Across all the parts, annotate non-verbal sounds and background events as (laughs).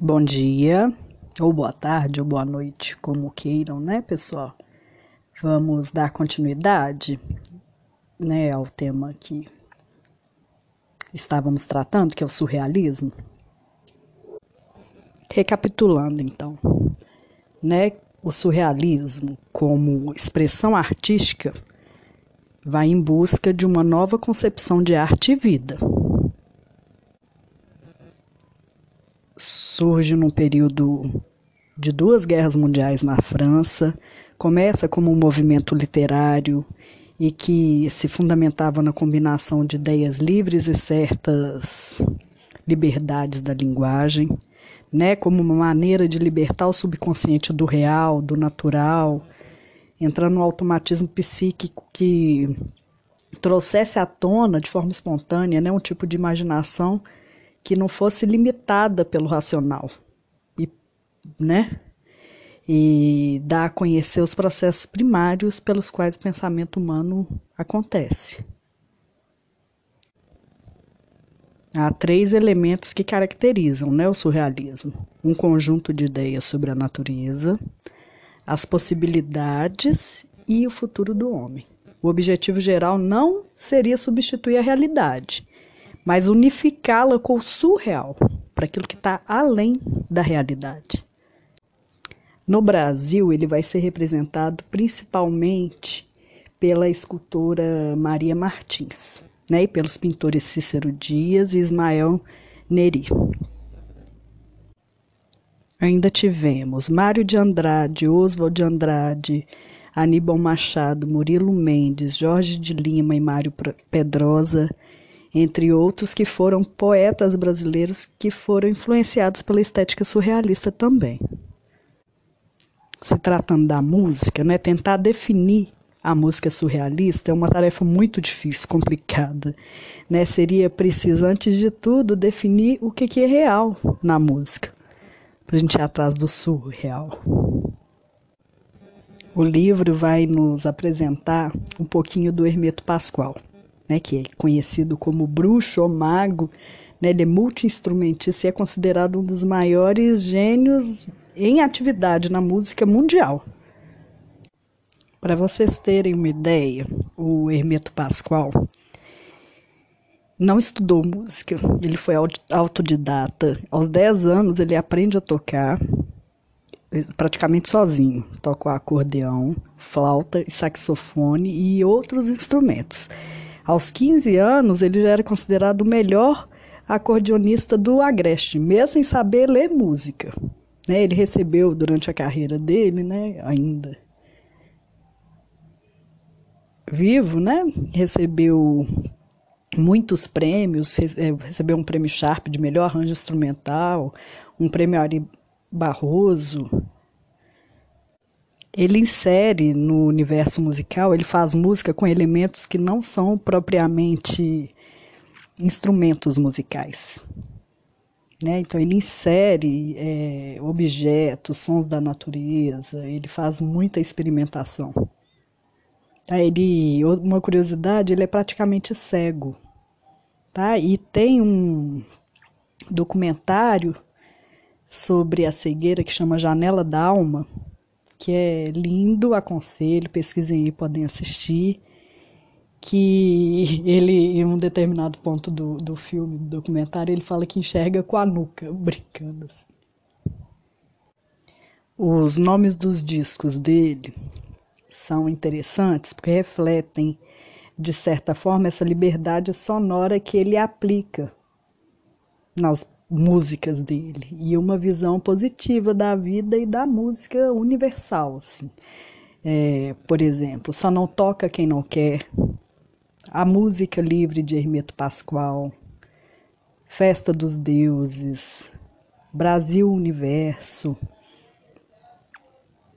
Bom dia, ou boa tarde, ou boa noite, como queiram, né, pessoal? Vamos dar continuidade, né, ao tema que estávamos tratando, que é o surrealismo. Recapitulando, então, né, o surrealismo como expressão artística vai em busca de uma nova concepção de arte e vida surge num período de duas guerras mundiais na França, começa como um movimento literário e que se fundamentava na combinação de ideias livres e certas liberdades da linguagem, né, como uma maneira de libertar o subconsciente do real, do natural, entrando no automatismo psíquico que trouxesse à tona de forma espontânea, né, um tipo de imaginação que não fosse limitada pelo racional. E, né? E dar a conhecer os processos primários pelos quais o pensamento humano acontece. Há três elementos que caracterizam né, o surrealismo: um conjunto de ideias sobre a natureza, as possibilidades e o futuro do homem. O objetivo geral não seria substituir a realidade, mas unificá-la com o surreal, para aquilo que está além da realidade. No Brasil, ele vai ser representado principalmente pela escultora Maria Martins, né, e pelos pintores Cícero Dias e Ismael Neri. Ainda tivemos Mário de Andrade, Oswald de Andrade, Aníbal Machado, Murilo Mendes, Jorge de Lima e Mário Pedrosa, entre outros que foram poetas brasileiros que foram influenciados pela estética surrealista também. Se tratando da música, né, tentar definir a música surrealista é uma tarefa muito difícil, complicada. Né? Seria preciso, antes de tudo, definir o que é real na música, para a gente ir atrás do surreal. O livro vai nos apresentar um pouquinho do Hermeto Pascoal né, que é conhecido como bruxo ou mago, né, ele é multi-instrumentista e é considerado um dos maiores gênios em atividade na música mundial. Para vocês terem uma ideia, o Hermeto Pascoal não estudou música, ele foi autodidata. Aos 10 anos ele aprende a tocar praticamente sozinho. Toca o acordeão, flauta, saxofone e outros instrumentos. Aos 15 anos, ele já era considerado o melhor acordeonista do Agreste, mesmo sem saber ler música. Né? Ele recebeu durante a carreira dele, né, ainda vivo, né, recebeu muitos prêmios, é, recebeu um prêmio Sharp de melhor arranjo instrumental, um prêmio Ari Barroso, ele insere no universo musical, ele faz música com elementos que não são propriamente instrumentos musicais. Né? Então ele insere é, objetos, sons da natureza, ele faz muita experimentação. Tá? Ele, uma curiosidade, ele é praticamente cego. Tá? E tem um documentário sobre a cegueira que chama Janela da Alma, que é lindo, aconselho, pesquisem aí, podem assistir. Que (laughs) ele, em um determinado ponto do, do filme, do documentário, ele fala que enxerga com a nuca, (laughs) brincando assim. Os nomes dos discos dele são interessantes porque refletem, de certa forma, essa liberdade sonora que ele aplica nas músicas dele e uma visão positiva da vida e da música universal. Assim. É, por exemplo, Só Não Toca Quem Não Quer, a música livre de Hermeto Pascoal, Festa dos Deuses, Brasil Universo.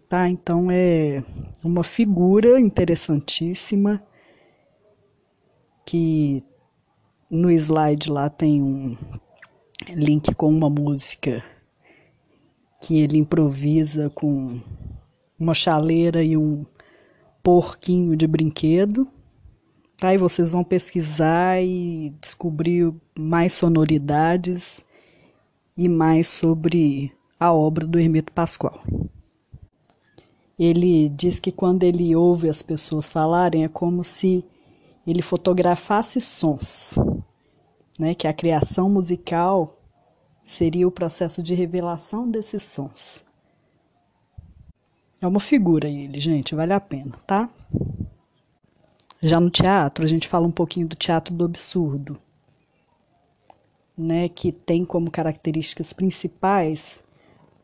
Tá, então é uma figura interessantíssima que no slide lá tem um link com uma música que ele improvisa com uma chaleira e um porquinho de brinquedo. Tá? E vocês vão pesquisar e descobrir mais sonoridades e mais sobre a obra do Hermeto Pascoal. Ele diz que quando ele ouve as pessoas falarem é como se ele fotografasse sons, né? Que a criação musical seria o processo de revelação desses sons. É uma figura ele, gente, vale a pena, tá? Já no teatro, a gente fala um pouquinho do teatro do absurdo, né, que tem como características principais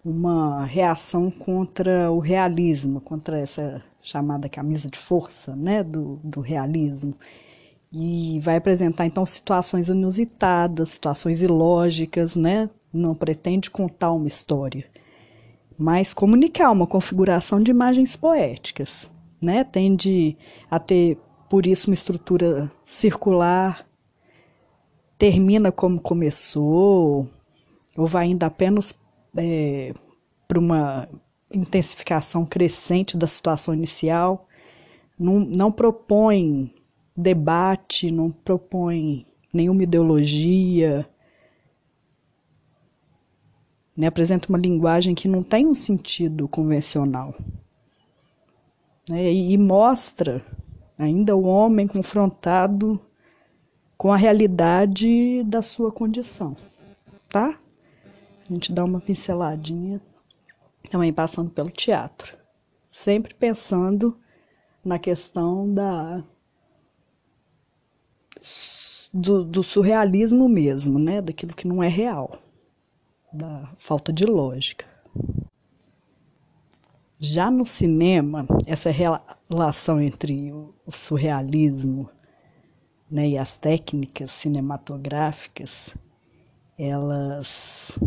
uma reação contra o realismo, contra essa chamada camisa de força, né, do, do realismo. E vai apresentar então situações inusitadas, situações ilógicas, né? Não pretende contar uma história, mas comunicar uma configuração de imagens poéticas, né? Tende a ter por isso uma estrutura circular, termina como começou, ou vai indo apenas é, para uma intensificação crescente da situação inicial, não, não propõe debate, não propõe nenhuma ideologia, né? apresenta uma linguagem que não tem um sentido convencional. Né? E, e mostra ainda o homem confrontado com a realidade da sua condição, tá? A gente dá uma pinceladinha também passando pelo teatro, sempre pensando na questão da do, do surrealismo mesmo, né? Daquilo que não é real, da falta de lógica. Já no cinema, essa relação entre o surrealismo né, e as técnicas cinematográficas, elas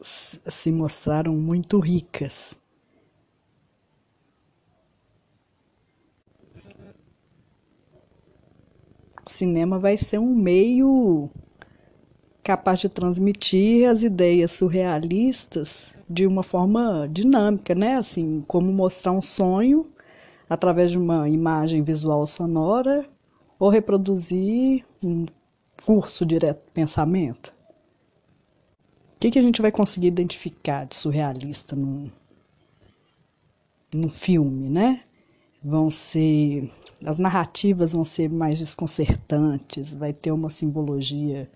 se mostraram muito ricas. Cinema vai ser um meio capaz de transmitir as ideias surrealistas de uma forma dinâmica, né? Assim, como mostrar um sonho através de uma imagem visual sonora ou reproduzir um curso direto de pensamento. O que, que a gente vai conseguir identificar de surrealista num, num filme, né? Vão ser as narrativas vão ser mais desconcertantes, vai ter uma simbologia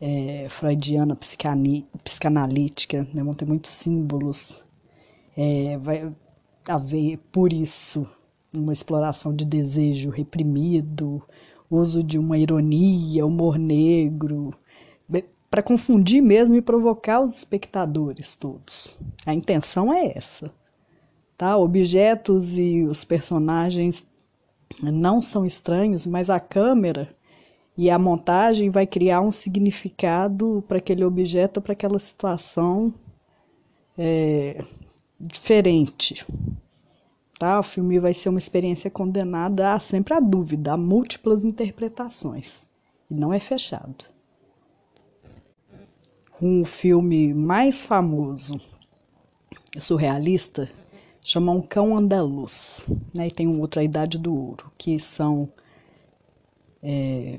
é, freudiana, psicanalítica, né? vão ter muitos símbolos. É, vai haver, por isso, uma exploração de desejo reprimido, uso de uma ironia, humor negro, para confundir mesmo e provocar os espectadores todos. A intenção é essa. Tá? Objetos e os personagens não são estranhos, mas a câmera e a montagem vai criar um significado para aquele objeto, para aquela situação é, diferente. Tá? O filme vai ser uma experiência condenada a sempre a dúvida, a múltiplas interpretações. E não é fechado. Um filme mais famoso surrealista chama Um Cão Andaluz. Né? E tem um outro, A Idade do Ouro, que são é,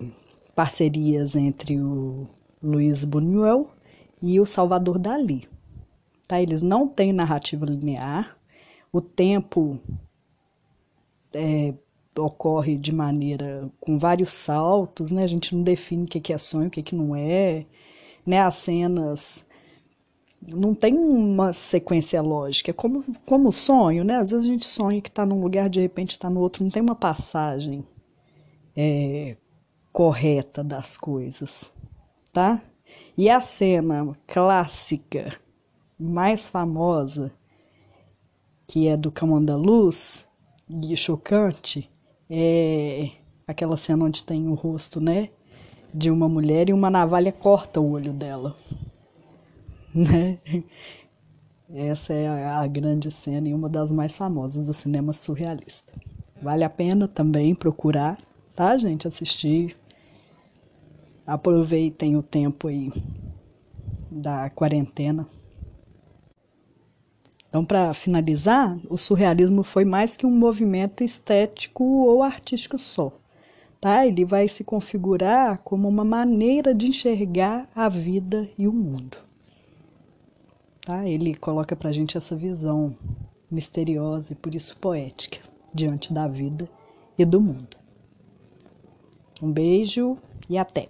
parcerias entre o Luiz Buñuel e o Salvador Dali. Tá? Eles não têm narrativa linear, o tempo é, ocorre de maneira com vários saltos, né? A gente não define o que é sonho, o que não é, né? As cenas não tem uma sequência lógica, é como como sonho, né? Às vezes a gente sonha que está num lugar, de repente está no outro, não tem uma passagem é, correta das coisas, tá? E a cena clássica mais famosa que é do Camão da Luz, e chocante, é aquela cena onde tem o rosto, né, de uma mulher e uma navalha corta o olho dela, né? Essa é a, grande cena e uma das mais famosas do cinema surrealista. Vale a pena também procurar, tá, gente? Assistir. Aproveitem o tempo aí da quarentena então, para finalizar, o surrealismo foi mais que um movimento estético ou artístico só. tá? Ele vai se configurar como uma maneira de enxergar a vida e o mundo. Tá? Ele coloca para a gente essa visão misteriosa e por isso poética diante da vida e do mundo. Um beijo e até!